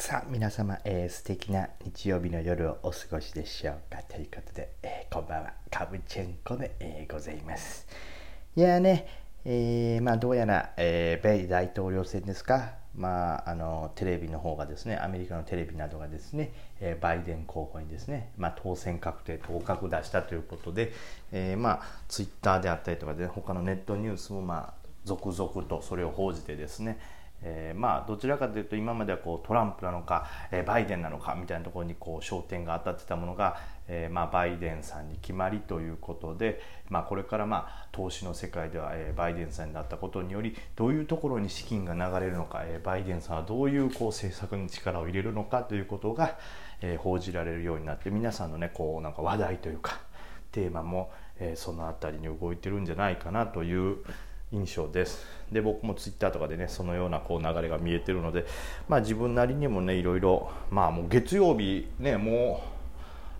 さあ皆様、えー、素敵な日曜日の夜をお過ごしでしょうか。ということで、えー、こんばんは。カブチェンコで、えー、ございます。いやね、えー、まあどうやら、えー、米大統領選ですか。まあ、あのテレビの方がですねアメリカのテレビなどがですね、えー、バイデン候補にですね、まあ、当選確定当確出したということで、えー、まあツイッターであったりとかで他のネットニュースもまあ続々とそれを報じてですねえー、まあどちらかというと今まではこうトランプなのか、えー、バイデンなのかみたいなところにこう焦点が当たってたものが、えー、まあバイデンさんに決まりということで、まあ、これからまあ投資の世界では、えー、バイデンさんになったことによりどういうところに資金が流れるのか、えー、バイデンさんはどういうこう政策に力を入れるのかということが、えー、報じられるようになって皆さんのねこうなんか話題というかテーマも、えー、その辺りに動いてるんじゃないかなという印象です。で僕もツイッターとかでねそのようなこう流れが見えてるのでまあ自分なりにもねいろいろまあもう月曜日ねも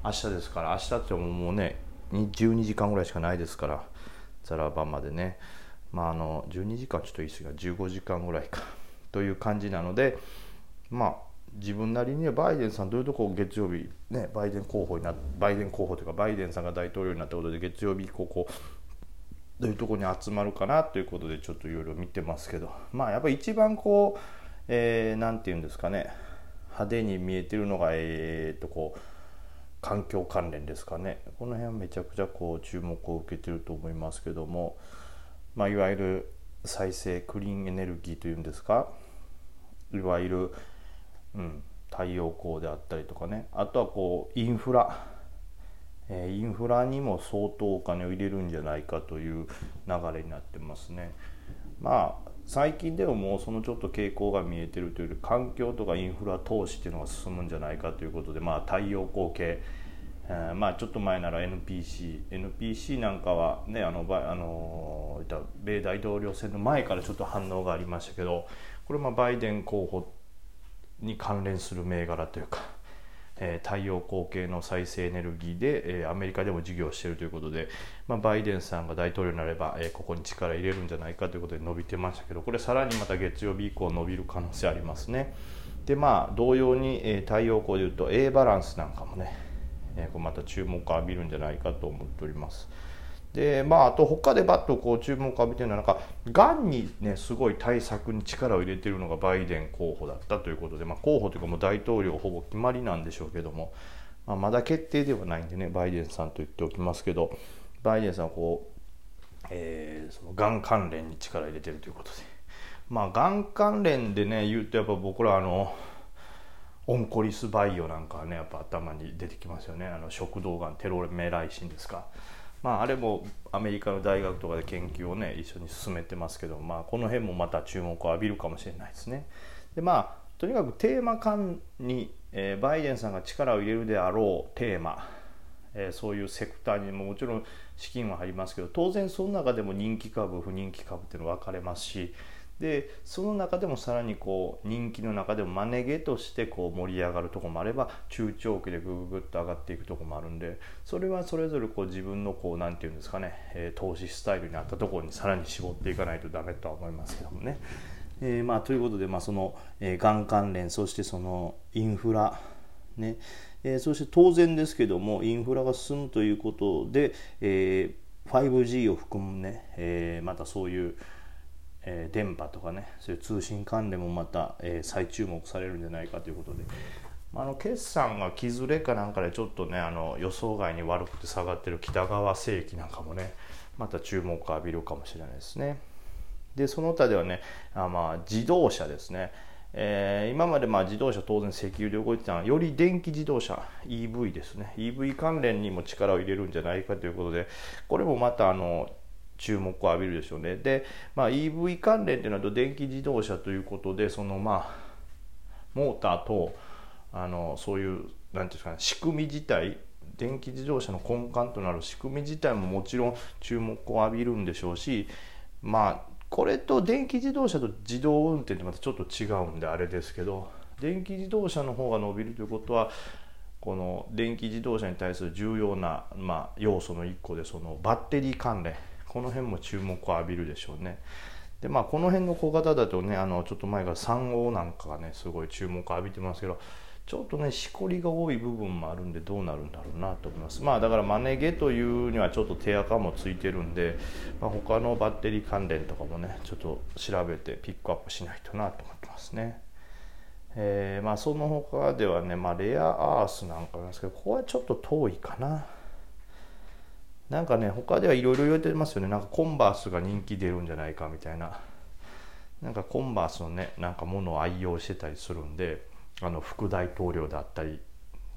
う明日ですから明日ってもうね12時間ぐらいしかないですからザラバまでね。まああの12時間ちょっと言い過ぎが15時間ぐらいかという感じなのでまあ自分なりにはバイデンさんどういうとこ月曜日ねバイデン候補になバイデン候補というかバイデンさんが大統領になったことで月曜日以降こうどういうとこに集まるかなということでちょっといろいろ見てますけど。まあやっぱり一番こう何、えー、て言うんですかね。派手に見えてるのがえー、っとこう環境関連ですかね。この辺はめちゃくちゃこう注目を受けてると思いますけども、まあ、いわゆる再生クリーンエネルギーというんですか。いわゆる、うん、太陽光であったりとかね。あとはこうインフラ。えインフラにも相当お金を入れるんじゃないかという流れになってますね。まあ最近でももうそのちょっと傾向が見えてるというより環境とかインフラ投資っていうのが進むんじゃないかということで、まあ、太陽光系、えー、まあ、ちょっと前なら NPC NPC なんかはねあのあの米大統領選の前からちょっと反応がありましたけどこれまバイデン候補に関連する銘柄というかえ太陽光系の再生エネルギーで、えアメリカでも事業しているということで、まあ、バイデンさんが大統領になれば、えここに力入れるんじゃないかということで伸びてましたけどこれさらにまた月曜日以降伸びる可能性ありますね。でまあ同様に、え太陽光でいうと A バランスなんかもね、えこれまた注目を浴びるんじゃないかと思っております。でまあ、あと他でバッとこう注目を浴びてるのはなんかがんにねすごい対策に力を入れているのがバイデン候補だったということで、まあ、候補というかもう大統領ほぼ決まりなんでしょうけども、まあ、まだ決定ではないんでねバイデンさんと言っておきますけどバイデンさんはこう、えー、そのがん関連に力を入れてるということでまあがん関連でね言うとやっぱ僕らあのオンコリスバイオなんかはねやっぱ頭に出てきますよねあの食道がんテロメライシンですか。まあ、あれもアメリカの大学とかで研究をね一緒に進めてますけど、まあ、この辺もまた注目を浴びるかもしれないですね。でまあとにかくテーマ間に、えー、バイデンさんが力を入れるであろうテーマ、えー、そういうセクターにももちろん資金は入りますけど当然その中でも人気株不人気株っていうの分かれますしでその中でもさらにこう人気の中でもマネ毛としてこう盛り上がるとこもあれば中長期でグググッと上がっていくとこもあるんでそれはそれぞれこう自分のこう何て言うんですかね、えー、投資スタイルに合ったところにさらに絞っていかないとダメとは思いますけどもね。えー、まあ、ということで、まあ、その、え、がん関連そしてそのインフラねえー、そして当然ですけどもインフラが進むということで、えー、5G を含むね、えー、またそういうえー、電波とかねそういう通信関連もまた、えー、再注目されるんじゃないかということで、あの決算が木ずれかなんかでちょっとねあの予想外に悪くて下がってる北川世紀なんかもねまた注目を浴びるかもしれないですね。でその他ではねあまあ自動車ですね。えー、今までまあ自動車当然石油で動いてたのはより電気自動車 EV ですね EV 関連にも力を入れるんじゃないかということでこれもまたあの注目を浴びるでしょうね。で、まあ、EV 関連っていうのは電気自動車ということでそのまあモーターとあのそういう何て言うんですかね仕組み自体電気自動車の根幹となる仕組み自体ももちろん注目を浴びるんでしょうしまあこれと電気自動車と自動運転ってまたちょっと違うんであれですけど電気自動車の方が伸びるということはこの電気自動車に対する重要な、まあ、要素の一個でそのバッテリー関連この辺も注目を浴びるでしょうね。でまあこの辺の小型だとねあのちょっと前から3号なんかがねすごい注目を浴びてますけどちょっとねしこりが多い部分もあるんでどうなるんだろうなと思います。まあだからマネ毛というにはちょっと手垢もついてるんで、まあ、他のバッテリー関連とかもねちょっと調べてピックアップしないとなと思ってますね。えー、まあその他ではね、まあ、レアアースなんかなんですけどここはちょっと遠いかな。なんかね他ではいろいろ言われてますよね。なんかコンバースが人気出るんじゃないかみたいな。なんかコンバースのねなんかものを愛用してたりするんであの副大統領だったり、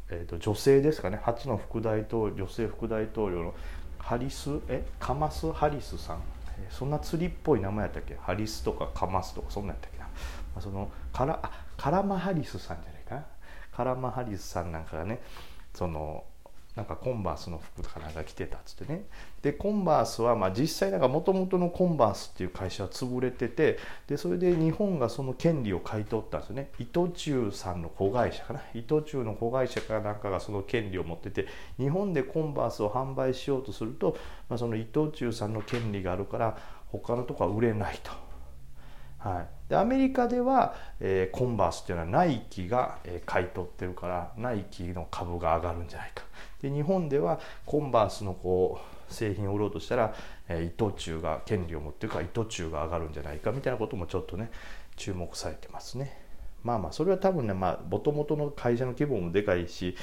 えー、と女性ですかね。初の副大統領女性副大統領のハリス？え？カマス・ハリスさん、そんな釣りっぽい名前やったっけ？ハリスとかカマスとかそんなんやったっけな、まあ、そのカラあカラマハリスさんじゃないかな。カラマハリスさんなんかがねそのなんかコンバースの服かなんか着てたっつってね。でコンバースはまあ実際なんかもともとのコンバースっていう会社は潰れててでそれで日本がその権利を買い取ったんですよね。伊藤忠さんの子会社かな。伊藤忠の子会社かなんかがその権利を持ってて日本でコンバースを販売しようとすると、まあ、その伊藤忠さんの権利があるから他のとこは売れないと。はい、でアメリカでは、えー、コンバースっていうのはナイキが、えー、買い取ってるからナイキの株が上がるんじゃないかで日本ではコンバースのこう製品を売ろうとしたら、えー、伊藤忠が権利を持ってるから伊藤忠が上がるんじゃないかみたいなこともちょっとね注目されてますね。まあまあそれは多分ねもともとの会社の規模もでかいし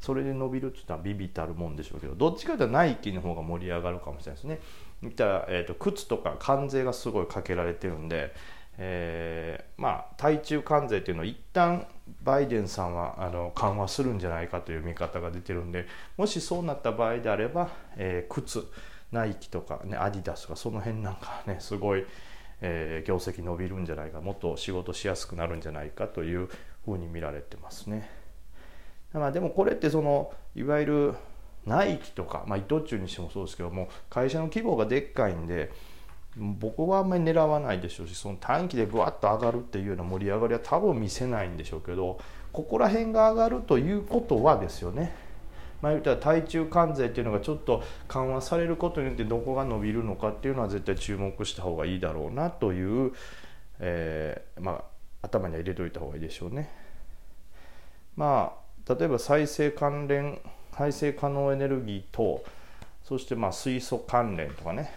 それで伸びるっていうのはビビたるもんでしょうけどどっちかというとナイキの方が盛り上がるかもしれないですね。見たら、えーと、靴とか関税がすごいかけられてるんで、えー、まあ対中関税っていうのを一旦バイデンさんはあの緩和するんじゃないかという見方が出てるんでもしそうなった場合であれば、えー、靴ナイキとか、ね、アディダスとかその辺なんかねすごい、えー、業績伸びるんじゃないかもっと仕事しやすくなるんじゃないかというふうに見られてますね。まあ、でもこれってそのいわゆるナイキとか、まあ、伊藤忠にしてもそうですけども会社の規模がでっかいんで僕はあんまり狙わないでしょうしその短期でぐわっと上がるっていうような盛り上がりは多分見せないんでしょうけどここら辺が上がるということはですよねまあ、言ったら対中関税っていうのがちょっと緩和されることによってどこが伸びるのかっていうのは絶対注目した方がいいだろうなという、えー、まあ、頭には入れといた方がいいでしょうね。まあ例えば再生関連再生可能エネルギーとそしてまあ水素関連とかね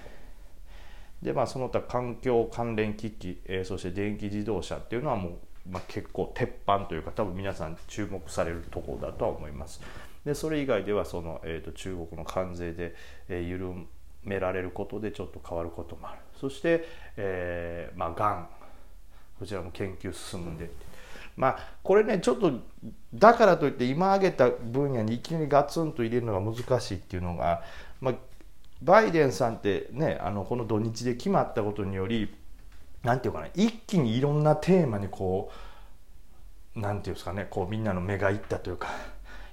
でまあその他環境関連機器、えー、そして電気自動車っていうのはもう、まあ、結構鉄板というか多分皆さん注目されるところだとは思います。でそれ以外ではその、えーと、中国の関税で、えー、緩められることでちょっと変わることもある。そして、えー、まあがんこちらも研究進んで。まあこれねちょっとだからといって今挙げた分野にいきなりガツンと入れるのが難しいっていうのが、まあ、バイデンさんってねあのこの土日で決まったことにより何て言うかな一気にいろんなテーマにこう何て言うんですかねこうみんなの目がいったというか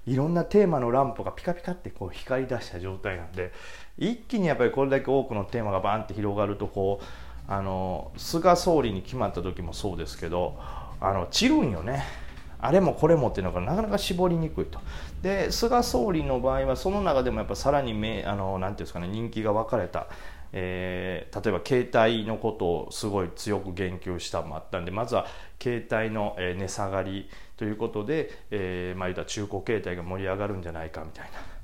いろんなテーマのランプがピカピカってこう光り出した状態なんで一気にやっぱりこれだけ多くのテーマがバーンって広がるとこうあの菅総理に決まった時もそうですけどあの散るんよね。あれもこれもっていうのがなかなか絞りにくいと。で菅総理の場合はその中でもやっぱさらにめあのなんていうんですかね人気が分かれた、えー、例えば携帯のことをすごい強く言及したもあったんでまずは携帯の値下がりということで、えー、まあ言うた中古携帯が盛り上がるんじゃないかみたいな。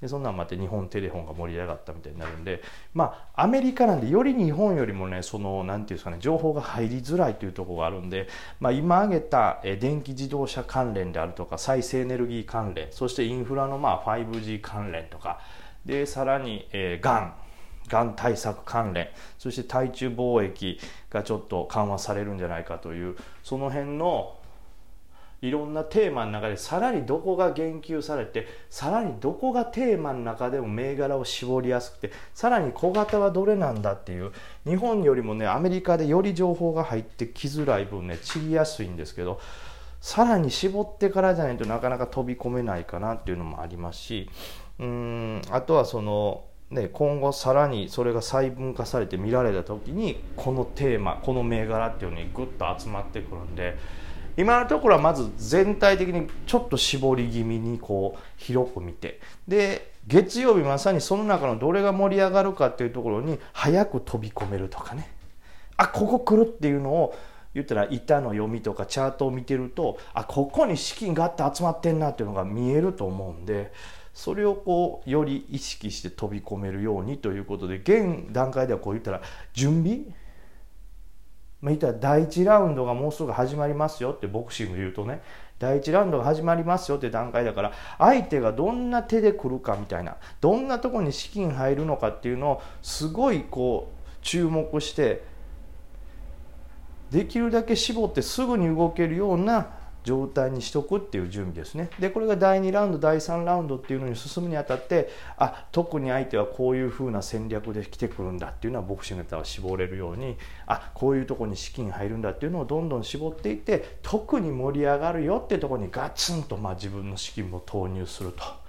でそんなんまって日本テレフォンが盛り上がったみたいになるんでまあアメリカなんでより日本よりもねその何て言うんですかね情報が入りづらいというところがあるんで、まあ、今挙げた電気自動車関連であるとか再生エネルギー関連そしてインフラのまあ 5G 関連とかでさらに、えー、がんがん対策関連そして対中貿易がちょっと緩和されるんじゃないかというその辺のいろんなテーマの中でさらにどこが言及されてさらにどこがテーマの中でも銘柄を絞りやすくてさらに小型はどれなんだっていう日本よりもねアメリカでより情報が入ってきづらい分ね散りやすいんですけどさらに絞ってからじゃないとなかなか飛び込めないかなっていうのもありますしうんあとはそのね、今後さらにそれが細分化されて見られた時にこのテーマこの銘柄っていうのにグッと集まってくるんで今のところはまず全体的にちょっと絞り気味にこう広く見て。で月曜日まさにその中のどれが盛り上がるかっていうところに早く飛び込めるとかね。あここ来るっていうのを言ったら板の読みとかチャートを見てるとあここに資金があって集まってんなっていうのが見えると思うんでそれをこうより意識して飛び込めるようにということで現段階ではこう言ったら準備まあ、言ったら第1ラウンドがもうすぐ始まりますよってボクシングで言うとね。第1ラウンドが始まりますよって段階だから相手がどんな手で来るかみたいなどんなとこに資金入るのかっていうのをすごいこう注目してできるだけ絞ってすぐに動けるような状態にしとくっていう準備ですねでこれが第2ラウンド第3ラウンドっていうのに進むにあたってあ特に相手はこういうふうな戦略で来てくるんだっていうのはボクシングネタは絞れるようにあこういうとこに資金入るんだっていうのをどんどん絞っていって特に盛り上がるよっていうとこにガツンとまあ自分の資金も投入すると。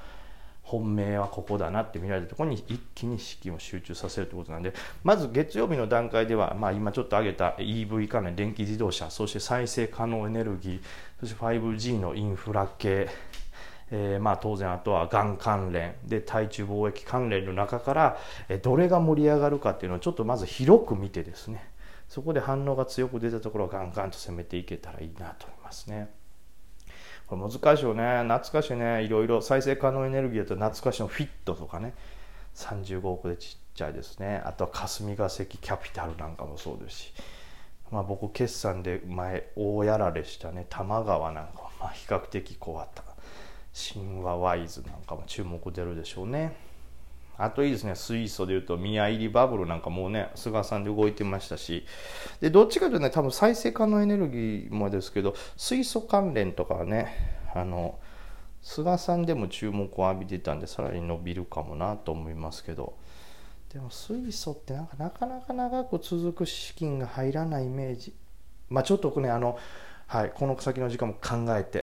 本命はここだなって見られたところに一気に資金を集中させるということなんでまず月曜日の段階では、まあ、今ちょっと挙げた EV 関連電気自動車そして再生可能エネルギーそして 5G のインフラ系えー、まあ当然あとはがん関連で対中貿易関連の中からどれが盛り上がるかっていうのをちょっとまず広く見てですねそこで反応が強く出たところはガンガンと攻めていけたらいいなと思いますね。これ難しいよね。懐かしいね。いろいろ。再生可能エネルギーだと懐かしいのフィットとかね。35億でちっちゃいですね。あとは霞が関キャピタルなんかもそうですし、まあ、僕決算で前大やられしたね。多摩川なんかも。まあ比較的怖かった。神話ワイズなんかも注目出るでしょうね。あといいですね、水素でいうと、宮入りバブルなんかもうね、菅さんで動いてましたし、で、どっちかというとね、多分再生可能エネルギーもですけど、水素関連とかはね、あの、菅さんでも注目を浴びてたんで、さらに伸びるかもなと思いますけど、でも水素ってなんかなかなか長く続く資金が入らないイメージ。まあちょっとね、あの、はい、この先の時間も考えて、